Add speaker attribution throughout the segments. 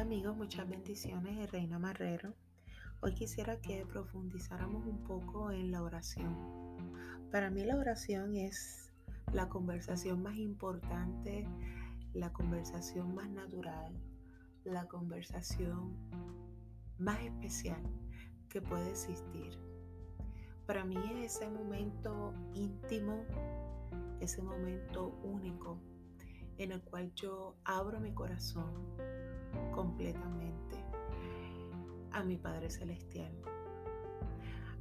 Speaker 1: Hola amigos, muchas bendiciones de Reina Marrero. Hoy quisiera que profundizáramos un poco en la oración. Para mí la oración es la conversación más importante, la conversación más natural, la conversación más especial que puede existir. Para mí es ese momento íntimo, ese momento único en el cual yo abro mi corazón completamente a mi Padre Celestial.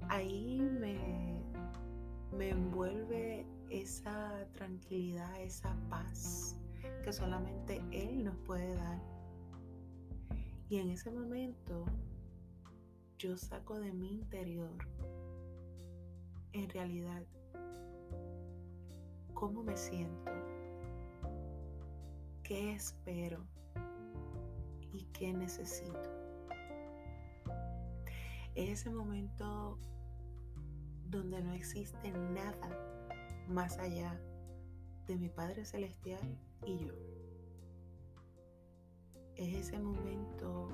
Speaker 1: Ahí me, me envuelve esa tranquilidad, esa paz que solamente Él nos puede dar. Y en ese momento yo saco de mi interior, en realidad, cómo me siento, qué espero y qué necesito. Es ese momento donde no existe nada más allá de mi Padre Celestial y yo. Es ese momento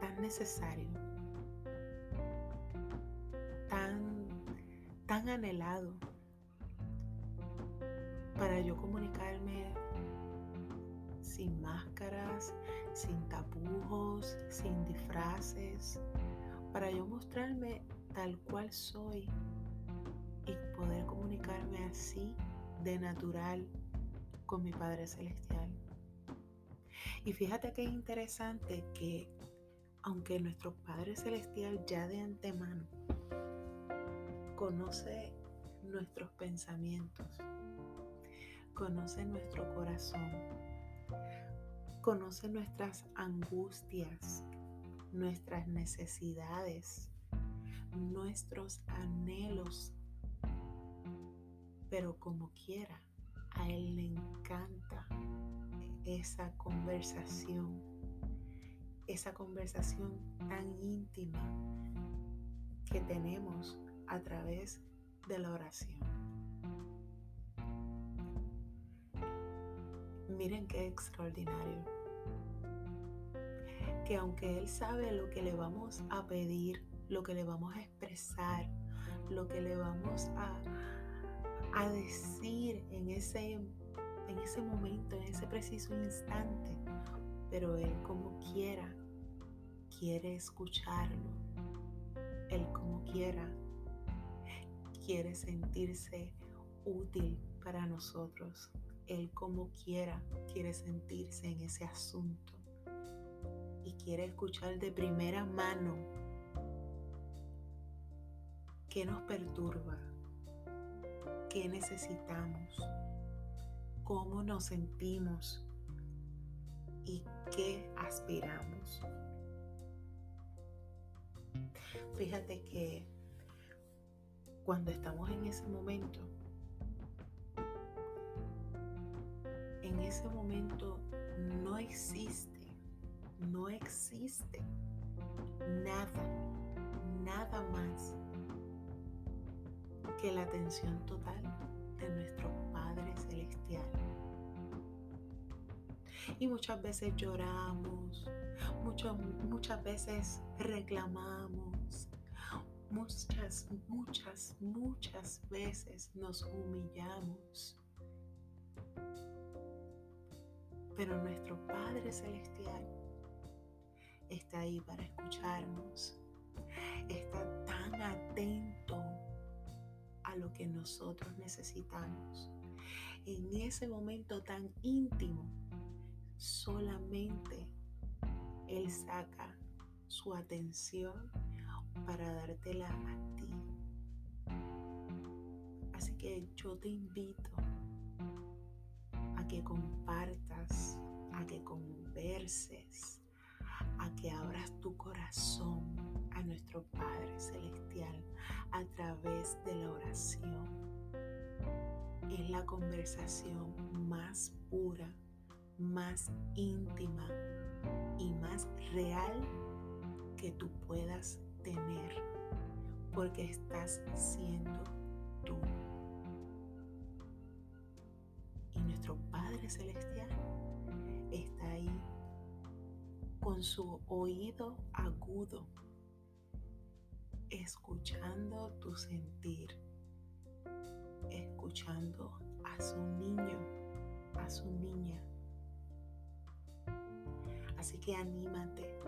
Speaker 1: tan necesario, tan, tan anhelado para yo comunicarme sin máscaras, sin tapujos, sin disfraces, para yo mostrarme tal cual soy y poder comunicarme así de natural con mi Padre Celestial. Y fíjate que es interesante que aunque nuestro Padre Celestial ya de antemano conoce nuestros pensamientos, conoce nuestro corazón, conoce nuestras angustias, nuestras necesidades, nuestros anhelos, pero como quiera, a Él le encanta esa conversación, esa conversación tan íntima que tenemos a través de la oración. Miren qué extraordinario. Que aunque Él sabe lo que le vamos a pedir, lo que le vamos a expresar, lo que le vamos a, a decir en ese, en ese momento, en ese preciso instante, pero Él como quiera, quiere escucharlo. Él como quiera, quiere sentirse útil para nosotros. Él como quiera quiere sentirse en ese asunto y quiere escuchar de primera mano qué nos perturba, qué necesitamos, cómo nos sentimos y qué aspiramos. Fíjate que cuando estamos en ese momento, ese momento no existe, no existe nada, nada más que la atención total de nuestro Padre Celestial. Y muchas veces lloramos, muchas, muchas veces reclamamos, muchas, muchas, muchas veces nos humillamos Pero nuestro Padre Celestial está ahí para escucharnos. Está tan atento a lo que nosotros necesitamos. En ese momento tan íntimo, solamente Él saca su atención para dártela a ti. Así que yo te invito a que compartas, que converses, a que abras tu corazón a nuestro Padre Celestial a través de la oración. Es la conversación más pura, más íntima y más real que tú puedas tener, porque estás siendo tú. nuestro Padre Celestial con su oído agudo, escuchando tu sentir, escuchando a su niño, a su niña. Así que anímate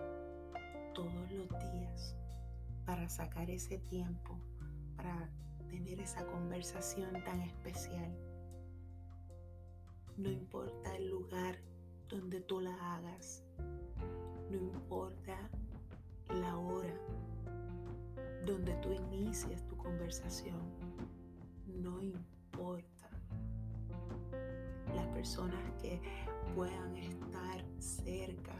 Speaker 1: todos los días para sacar ese tiempo, para tener esa conversación tan especial. No importa el lugar donde tú inicias tu conversación, no importa las personas que puedan estar cerca,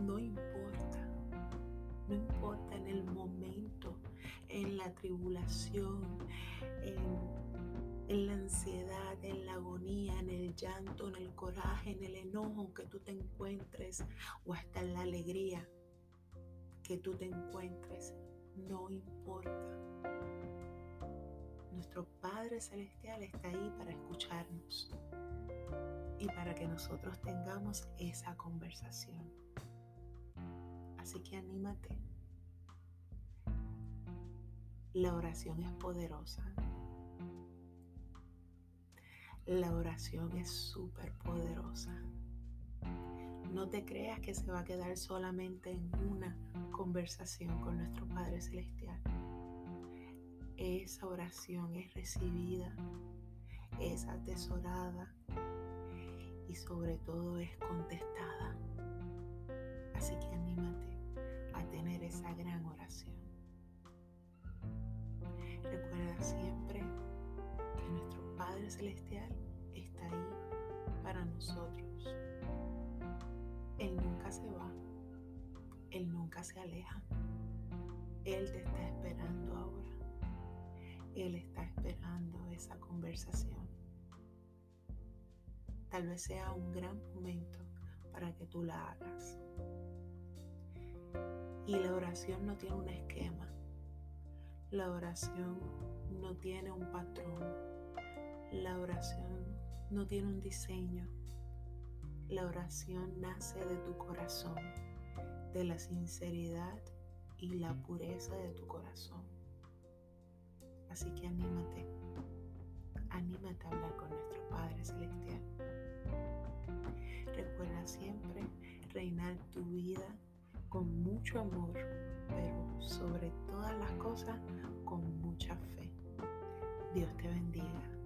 Speaker 1: no importa no importa en el momento, en la tribulación, en, la ansiedad, en la agonía, en el llanto, en el coraje, en el enojo que tú te encuentres o hasta en la alegría que tú te encuentres, no importa. Nuestro Padre Celestial está ahí para escucharnos y para que nosotros tengamos esa conversación. Así que anímate. La oración es poderosa. La oración es súper poderosa. No te creas que se va a quedar solamente en una conversación con nuestro Padre Celestial. Esa oración es recibida, es atesorada y sobre todo es contestada. Así que anímate tener esa gran oración. Recuerda siempre que nuestro Padre Celestial está ahí para nosotros. Se aleja. Él te está esperando ahora. Él está esperando esa conversación. Tal vez sea un gran momento para que tú la hagas. Y la oración no tiene un esquema. La oración no tiene un patrón. La oración no tiene un diseño. La oración nace de tu corazón, de la sinceridad y la pureza de tu corazón. Así que anímate, anímate a hablar con nuestro Padre Celestial. Recuerda siempre reinar tu vida con mucho amor, pero sobre todas las cosas con mucha fe. Dios te bendiga.